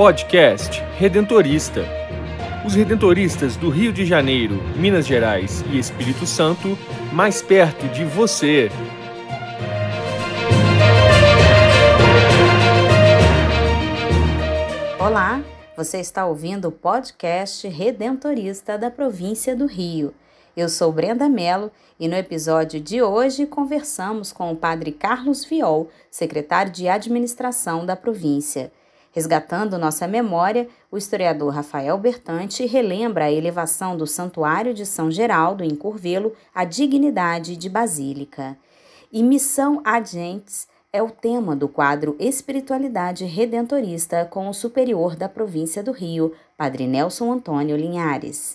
Podcast Redentorista. Os redentoristas do Rio de Janeiro, Minas Gerais e Espírito Santo, mais perto de você. Olá, você está ouvindo o podcast Redentorista da província do Rio. Eu sou Brenda Mello e no episódio de hoje conversamos com o padre Carlos Viol, secretário de administração da província. Resgatando nossa memória, o historiador Rafael Bertante relembra a elevação do Santuário de São Geraldo, em Curvelo, à dignidade de basílica. E missão agentes é o tema do quadro Espiritualidade Redentorista com o superior da província do Rio, Padre Nelson Antônio Linhares.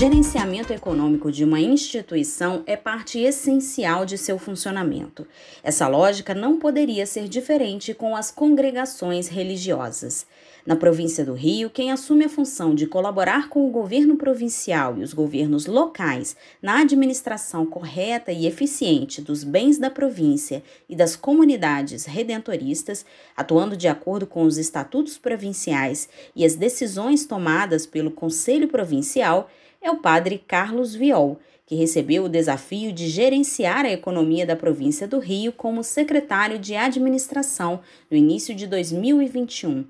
Gerenciamento econômico de uma instituição é parte essencial de seu funcionamento. Essa lógica não poderia ser diferente com as congregações religiosas. Na província do Rio, quem assume a função de colaborar com o governo provincial e os governos locais na administração correta e eficiente dos bens da província e das comunidades redentoristas, atuando de acordo com os estatutos provinciais e as decisões tomadas pelo Conselho Provincial, é o padre Carlos Viol, que recebeu o desafio de gerenciar a economia da província do Rio como secretário de administração no início de 2021.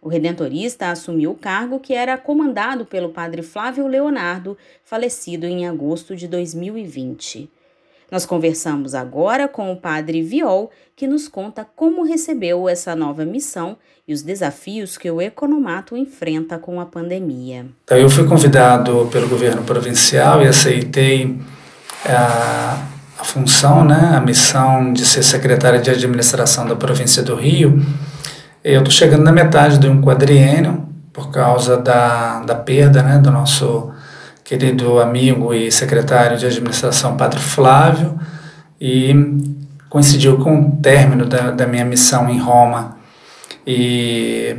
O redentorista assumiu o cargo que era comandado pelo padre Flávio Leonardo, falecido em agosto de 2020. Nós conversamos agora com o padre Viol, que nos conta como recebeu essa nova missão e os desafios que o economato enfrenta com a pandemia. Então, eu fui convidado pelo governo provincial e aceitei a, a função, né, a missão de ser secretário de administração da província do Rio. Eu estou chegando na metade de um quadriênio por causa da, da perda né, do nosso querido amigo e secretário de administração, Padre Flávio, e coincidiu com o término da, da minha missão em Roma. E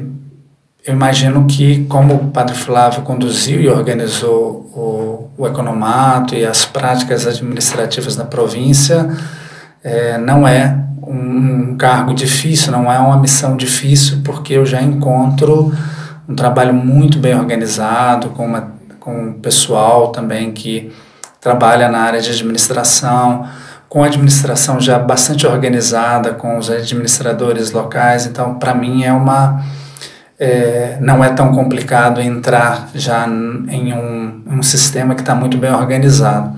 eu imagino que, como o Padre Flávio conduziu e organizou o, o economato e as práticas administrativas na província, é, não é um cargo difícil, não é uma missão difícil, porque eu já encontro um trabalho muito bem organizado, com uma com o pessoal também que trabalha na área de administração, com a administração já bastante organizada, com os administradores locais. Então, para mim, é uma. É, não é tão complicado entrar já em um, um sistema que está muito bem organizado.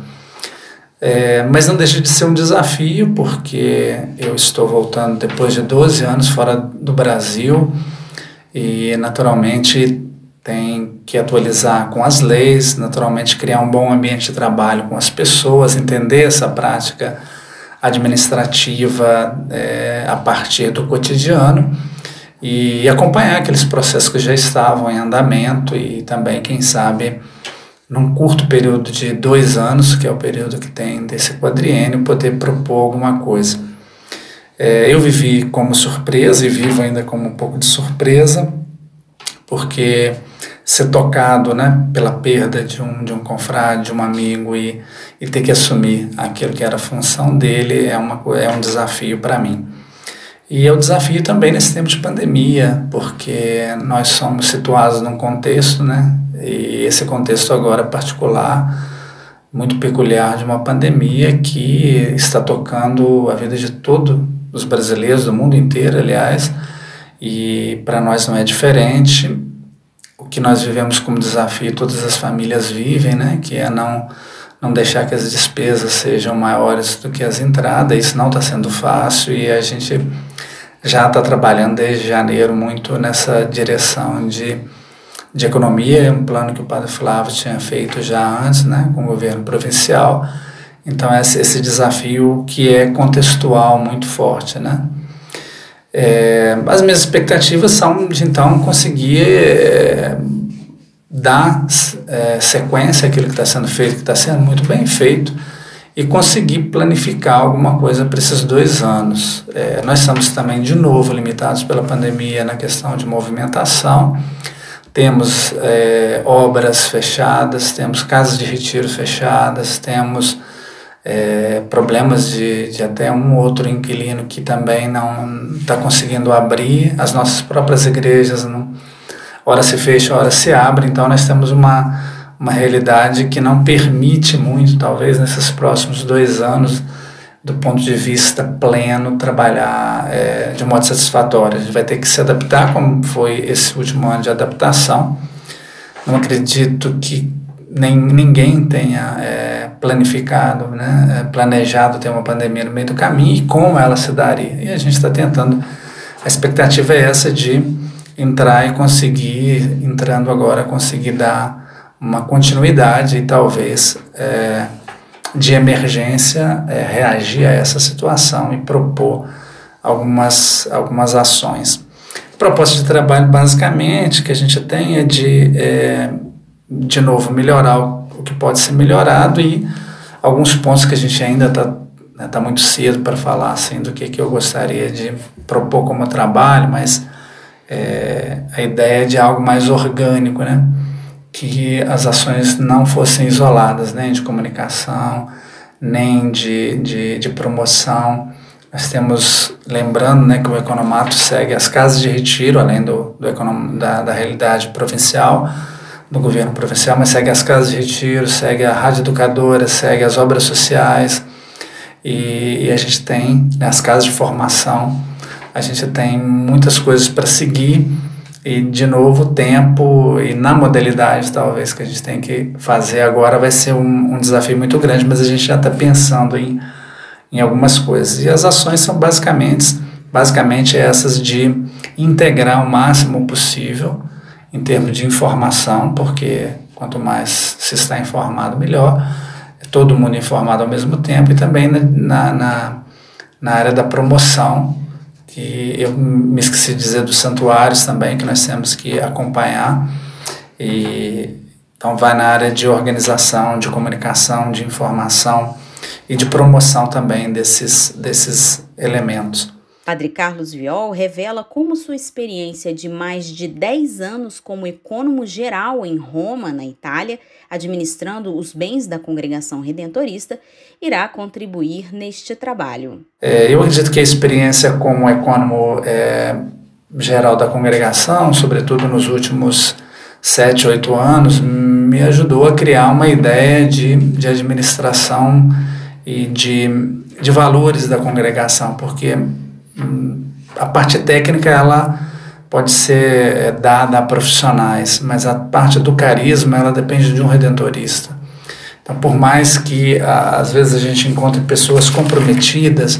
É, mas não deixa de ser um desafio, porque eu estou voltando depois de 12 anos fora do Brasil e, naturalmente, tem que atualizar com as leis, naturalmente criar um bom ambiente de trabalho com as pessoas, entender essa prática administrativa é, a partir do cotidiano e acompanhar aqueles processos que já estavam em andamento e também, quem sabe, num curto período de dois anos, que é o período que tem desse quadriênio, poder propor alguma coisa. É, eu vivi como surpresa e vivo ainda como um pouco de surpresa, porque ser tocado né, pela perda de um, de um confrade, de um amigo e, e ter que assumir aquilo que era a função dele é, uma, é um desafio para mim. E é um desafio também nesse tempo de pandemia, porque nós somos situados num contexto, né, e esse contexto agora particular, muito peculiar de uma pandemia que está tocando a vida de todos os brasileiros, do mundo inteiro, aliás, e para nós não é diferente o que nós vivemos como desafio, todas as famílias vivem, né, que é não, não deixar que as despesas sejam maiores do que as entradas, isso não está sendo fácil e a gente já está trabalhando desde janeiro muito nessa direção de, de economia, um plano que o padre Flávio tinha feito já antes, né, com o governo provincial, então esse, esse desafio que é contextual muito forte, né. É, as minhas expectativas são de então conseguir é, dar é, sequência àquilo que está sendo feito, que está sendo muito bem feito, e conseguir planificar alguma coisa para esses dois anos. É, nós estamos também, de novo, limitados pela pandemia na questão de movimentação, temos é, obras fechadas, temos casas de retiro fechadas, temos é, problemas de, de até um outro inquilino que também não está conseguindo abrir, as nossas próprias igrejas, não, hora se fecha, hora se abre, então nós temos uma uma realidade que não permite muito, talvez nesses próximos dois anos, do ponto de vista pleno, trabalhar é, de modo satisfatório. A gente vai ter que se adaptar, como foi esse último ano de adaptação. Não acredito que nem, ninguém tenha é, planificado, né, é, planejado ter uma pandemia no meio do caminho e como ela se daria. E a gente está tentando, a expectativa é essa de entrar e conseguir, entrando agora, conseguir dar uma continuidade e talvez é, de emergência é, reagir a essa situação e propor algumas, algumas ações. proposta de trabalho, basicamente, que a gente tem é de, é, de novo, melhorar o que pode ser melhorado e alguns pontos que a gente ainda está né, tá muito cedo para falar assim, do que, que eu gostaria de propor como trabalho, mas é, a ideia de algo mais orgânico, né? que as ações não fossem isoladas, nem de comunicação, nem de, de, de promoção. Nós temos, lembrando né, que o Economato segue as casas de retiro, além do, do econom, da, da realidade provincial, do governo provincial, mas segue as casas de retiro, segue a rádio educadora, segue as obras sociais, e, e a gente tem né, as casas de formação, a gente tem muitas coisas para seguir e, de novo, tempo e na modalidade, talvez, que a gente tem que fazer agora vai ser um, um desafio muito grande, mas a gente já está pensando em, em algumas coisas. E as ações são basicamente, basicamente essas de integrar o máximo possível em termos de informação, porque quanto mais se está informado, melhor. Todo mundo informado ao mesmo tempo e também na, na, na área da promoção que eu me esqueci de dizer dos santuários também, que nós temos que acompanhar. E, então, vai na área de organização, de comunicação, de informação e de promoção também desses, desses elementos. Padre Carlos Viol revela como sua experiência de mais de 10 anos como econômico geral em Roma, na Itália, administrando os bens da congregação redentorista, irá contribuir neste trabalho. É, eu acredito que a experiência como econômico é, geral da congregação, sobretudo nos últimos sete, oito anos, me ajudou a criar uma ideia de, de administração e de, de valores da congregação, porque a parte técnica ela pode ser é, dada a profissionais, mas a parte do carisma ela depende de um redentorista. Então, por mais que às vezes a gente encontre pessoas comprometidas,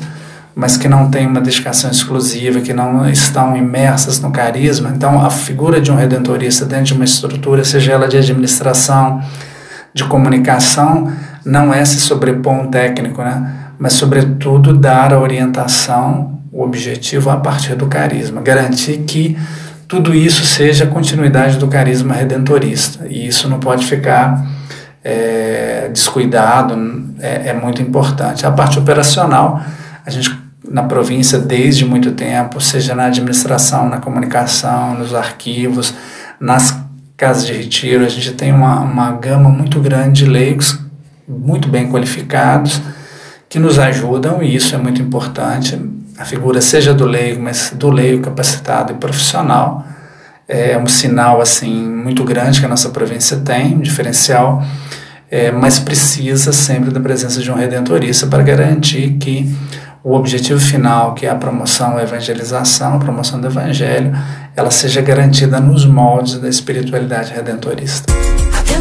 mas que não têm uma dedicação exclusiva, que não estão imersas no carisma, então a figura de um redentorista dentro de uma estrutura, seja ela de administração, de comunicação, não é se sobrepor um técnico, né? mas sobretudo dar a orientação o objetivo a partir do carisma, garantir que tudo isso seja continuidade do carisma redentorista. E isso não pode ficar é, descuidado, é, é, muito importante. A parte operacional, a gente na província desde muito tempo, seja na administração, na comunicação, nos arquivos, nas casas de retiro, a gente tem uma, uma gama muito grande de leigos muito bem qualificados que nos ajudam e isso é muito importante a figura seja do leigo, mas do leigo capacitado e profissional, é um sinal assim muito grande que a nossa província tem, um diferencial, é, mas precisa sempre da presença de um redentorista para garantir que o objetivo final, que é a promoção, a evangelização, a promoção do evangelho, ela seja garantida nos moldes da espiritualidade redentorista.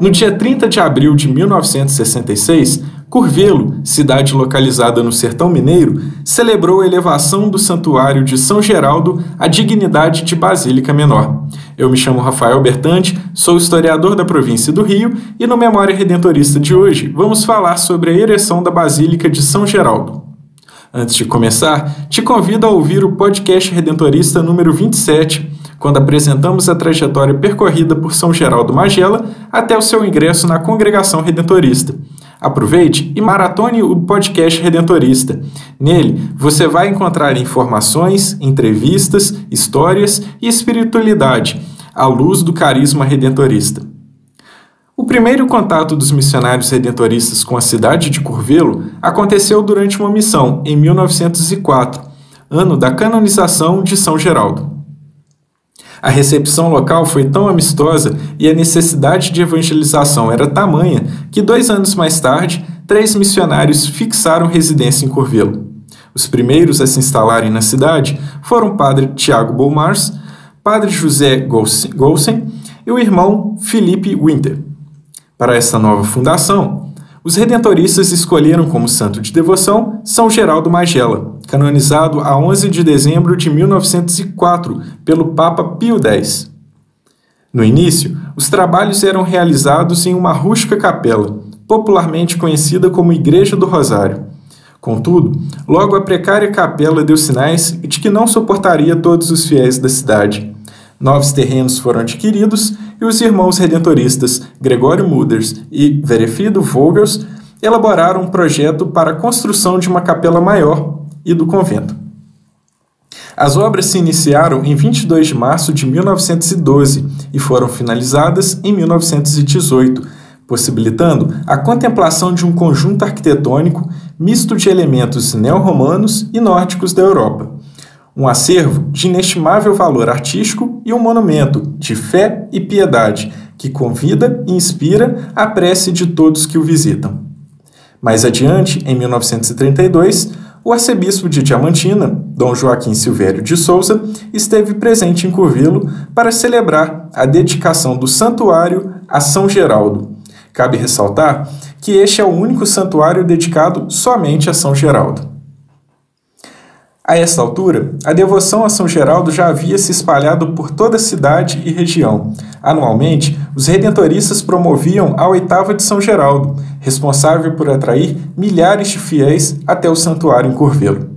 No dia 30 de abril de 1966, Curvelo, cidade localizada no sertão mineiro, celebrou a elevação do santuário de São Geraldo à dignidade de Basílica Menor. Eu me chamo Rafael Bertante, sou historiador da província do Rio e no Memória Redentorista de hoje vamos falar sobre a ereção da Basílica de São Geraldo. Antes de começar, te convido a ouvir o podcast Redentorista número 27, quando apresentamos a trajetória percorrida por São Geraldo Magela até o seu ingresso na congregação redentorista. Aproveite e maratone o podcast Redentorista. Nele, você vai encontrar informações, entrevistas, histórias e espiritualidade à luz do carisma redentorista. O primeiro contato dos missionários redentoristas com a cidade de Curvelo aconteceu durante uma missão em 1904, ano da canonização de São Geraldo. A recepção local foi tão amistosa e a necessidade de evangelização era tamanha que, dois anos mais tarde, três missionários fixaram residência em Curvelo. Os primeiros a se instalarem na cidade foram o padre Tiago Bolmars, padre José Golsen e o irmão Felipe Winter. Para essa nova fundação, os redentoristas escolheram como santo de devoção São Geraldo Magela, canonizado a 11 de dezembro de 1904 pelo Papa Pio X. No início, os trabalhos eram realizados em uma rústica capela, popularmente conhecida como Igreja do Rosário. Contudo, logo a precária capela deu sinais de que não suportaria todos os fiéis da cidade. Novos terrenos foram adquiridos e os irmãos redentoristas Gregório Muders e Verefido Vogels elaboraram um projeto para a construção de uma capela maior e do convento. As obras se iniciaram em 22 de março de 1912 e foram finalizadas em 1918, possibilitando a contemplação de um conjunto arquitetônico misto de elementos neo-romanos e nórdicos da Europa um acervo de inestimável valor artístico e um monumento de fé e piedade que convida e inspira a prece de todos que o visitam. Mais adiante, em 1932, o arcebispo de Diamantina, Dom Joaquim Silvério de Souza, esteve presente em Curvelo para celebrar a dedicação do santuário a São Geraldo. Cabe ressaltar que este é o único santuário dedicado somente a São Geraldo. A esta altura, a devoção a São Geraldo já havia se espalhado por toda a cidade e região. Anualmente, os redentoristas promoviam a oitava de São Geraldo, responsável por atrair milhares de fiéis até o santuário em Curvelo.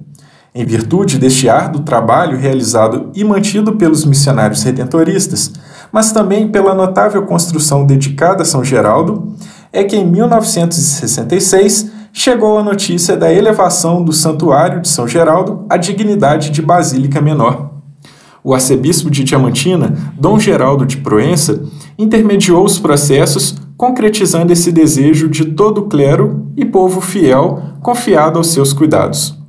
Em virtude deste árduo trabalho realizado e mantido pelos missionários redentoristas, mas também pela notável construção dedicada a São Geraldo, é que em 1966 chegou a notícia da elevação do Santuário de São Geraldo à dignidade de Basílica Menor. O arcebispo de Diamantina, Dom Geraldo de Proença, intermediou os processos, concretizando esse desejo de todo o clero e povo fiel confiado aos seus cuidados.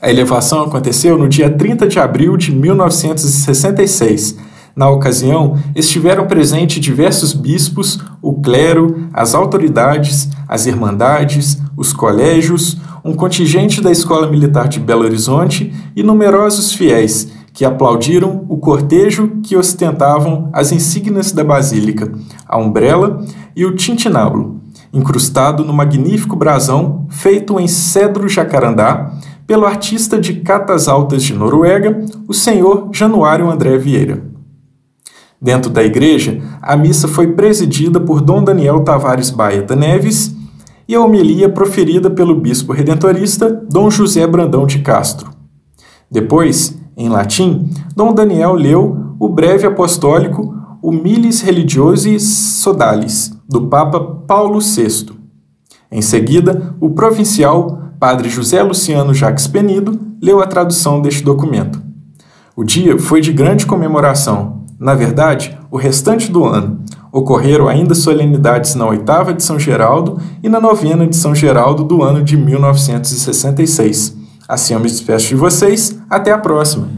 A elevação aconteceu no dia 30 de abril de 1966 na ocasião, estiveram presentes diversos bispos, o clero, as autoridades, as irmandades, os colégios, um contingente da Escola Militar de Belo Horizonte e numerosos fiéis que aplaudiram o cortejo que ostentavam as insígnias da basílica, a umbrella e o tintinábulo, incrustado no magnífico brasão feito em cedro jacarandá pelo artista de catas altas de Noruega, o senhor Januário André Vieira. Dentro da igreja, a missa foi presidida por Dom Daniel Tavares Baeta Neves e a homilia proferida pelo bispo redentorista Dom José Brandão de Castro. Depois, em latim, Dom Daniel leu o breve apostólico Humilis Religiosi Sodalis, do Papa Paulo VI. Em seguida, o provincial, padre José Luciano Jacques Penido, leu a tradução deste documento. O dia foi de grande comemoração. Na verdade, o restante do ano. Ocorreram ainda solenidades na oitava de São Geraldo e na novena de São Geraldo do ano de 1966. Assim eu me despeço de vocês. Até a próxima!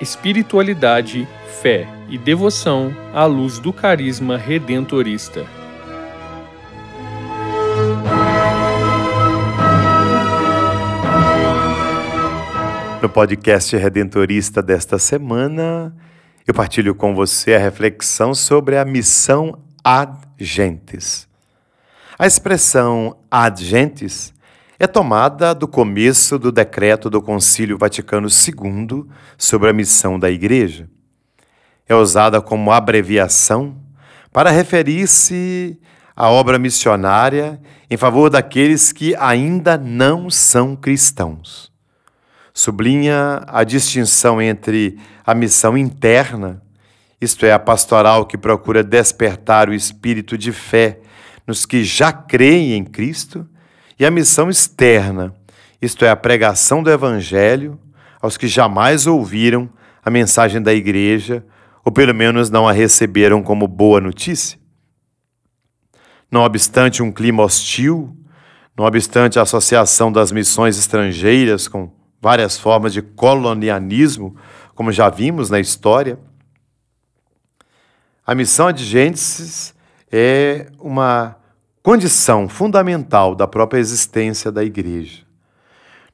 Espiritualidade, fé e devoção à luz do carisma redentorista. No podcast Redentorista desta semana, eu partilho com você a reflexão sobre a missão ad gentes. A expressão ad gentes é tomada do começo do decreto do Concílio Vaticano II sobre a missão da Igreja. É usada como abreviação para referir-se à obra missionária em favor daqueles que ainda não são cristãos sublinha a distinção entre a missão interna, isto é, a pastoral que procura despertar o espírito de fé nos que já creem em Cristo, e a missão externa, isto é, a pregação do Evangelho aos que jamais ouviram a mensagem da igreja, ou pelo menos não a receberam como boa notícia. Não obstante um clima hostil, não obstante a associação das missões estrangeiras com várias formas de colonialismo, como já vimos na história. A missão de Gênesis é uma condição fundamental da própria existência da igreja.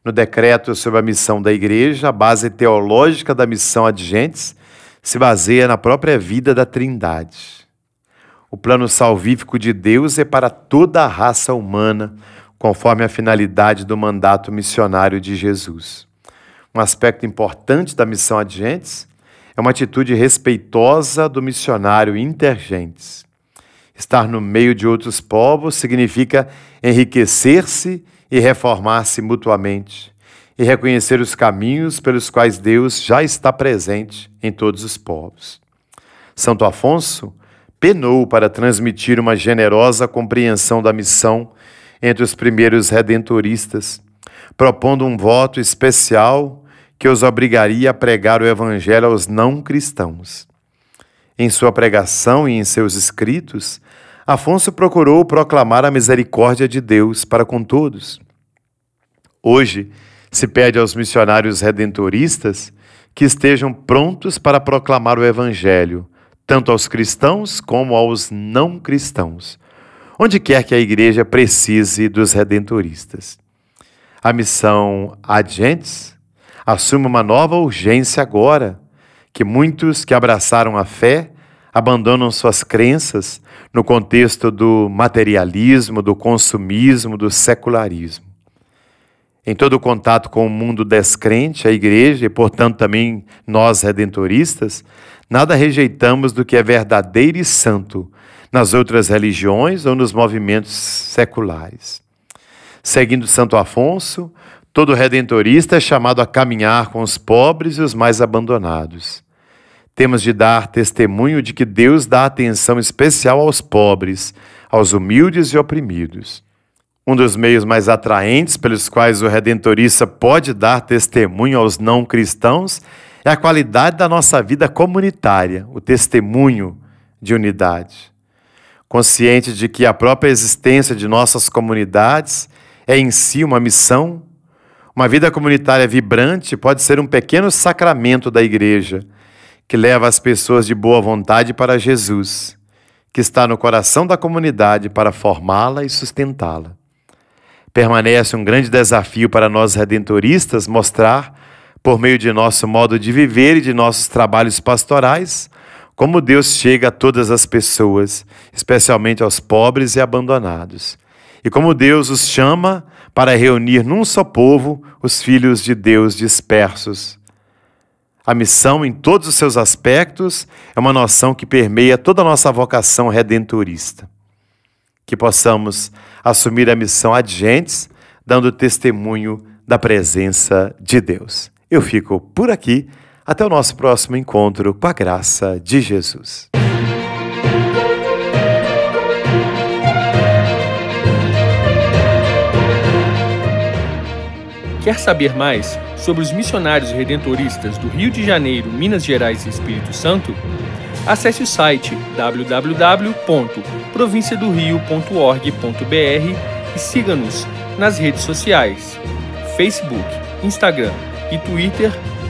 No decreto sobre a missão da igreja, a base teológica da missão adjentes se baseia na própria vida da Trindade. O plano salvífico de Deus é para toda a raça humana, conforme a finalidade do mandato missionário de Jesus. Um aspecto importante da missão Adgentes é uma atitude respeitosa do missionário intergentes. Estar no meio de outros povos significa enriquecer-se e reformar-se mutuamente, e reconhecer os caminhos pelos quais Deus já está presente em todos os povos. Santo Afonso penou para transmitir uma generosa compreensão da missão entre os primeiros redentoristas, propondo um voto especial que os obrigaria a pregar o evangelho aos não cristãos. Em sua pregação e em seus escritos, Afonso procurou proclamar a misericórdia de Deus para com todos. Hoje, se pede aos missionários redentoristas que estejam prontos para proclamar o Evangelho, tanto aos cristãos como aos não cristãos, onde quer que a igreja precise dos redentoristas. A missão Agentes assume uma nova urgência agora, que muitos que abraçaram a fé abandonam suas crenças no contexto do materialismo, do consumismo, do secularismo. Em todo o contato com o mundo descrente, a igreja e, portanto, também nós redentoristas, nada rejeitamos do que é verdadeiro e santo nas outras religiões ou nos movimentos seculares. Seguindo Santo Afonso, todo redentorista é chamado a caminhar com os pobres e os mais abandonados. Temos de dar testemunho de que Deus dá atenção especial aos pobres, aos humildes e oprimidos. Um dos meios mais atraentes pelos quais o redentorista pode dar testemunho aos não cristãos é a qualidade da nossa vida comunitária, o testemunho de unidade. Consciente de que a própria existência de nossas comunidades é em si uma missão, uma vida comunitária vibrante pode ser um pequeno sacramento da igreja que leva as pessoas de boa vontade para Jesus, que está no coração da comunidade para formá-la e sustentá-la. Permanece um grande desafio para nós redentoristas mostrar, por meio de nosso modo de viver e de nossos trabalhos pastorais, como Deus chega a todas as pessoas, especialmente aos pobres e abandonados, e como Deus os chama para reunir num só povo os filhos de Deus dispersos a missão, em todos os seus aspectos, é uma noção que permeia toda a nossa vocação redentorista. Que possamos assumir a missão adiantes, dando testemunho da presença de Deus. Eu fico por aqui. Até o nosso próximo encontro com a graça de Jesus. Quer saber mais sobre os missionários redentoristas do Rio de Janeiro, Minas Gerais e Espírito Santo? Acesse o site www.provinciadorio.org.br e siga-nos nas redes sociais: Facebook, Instagram e Twitter,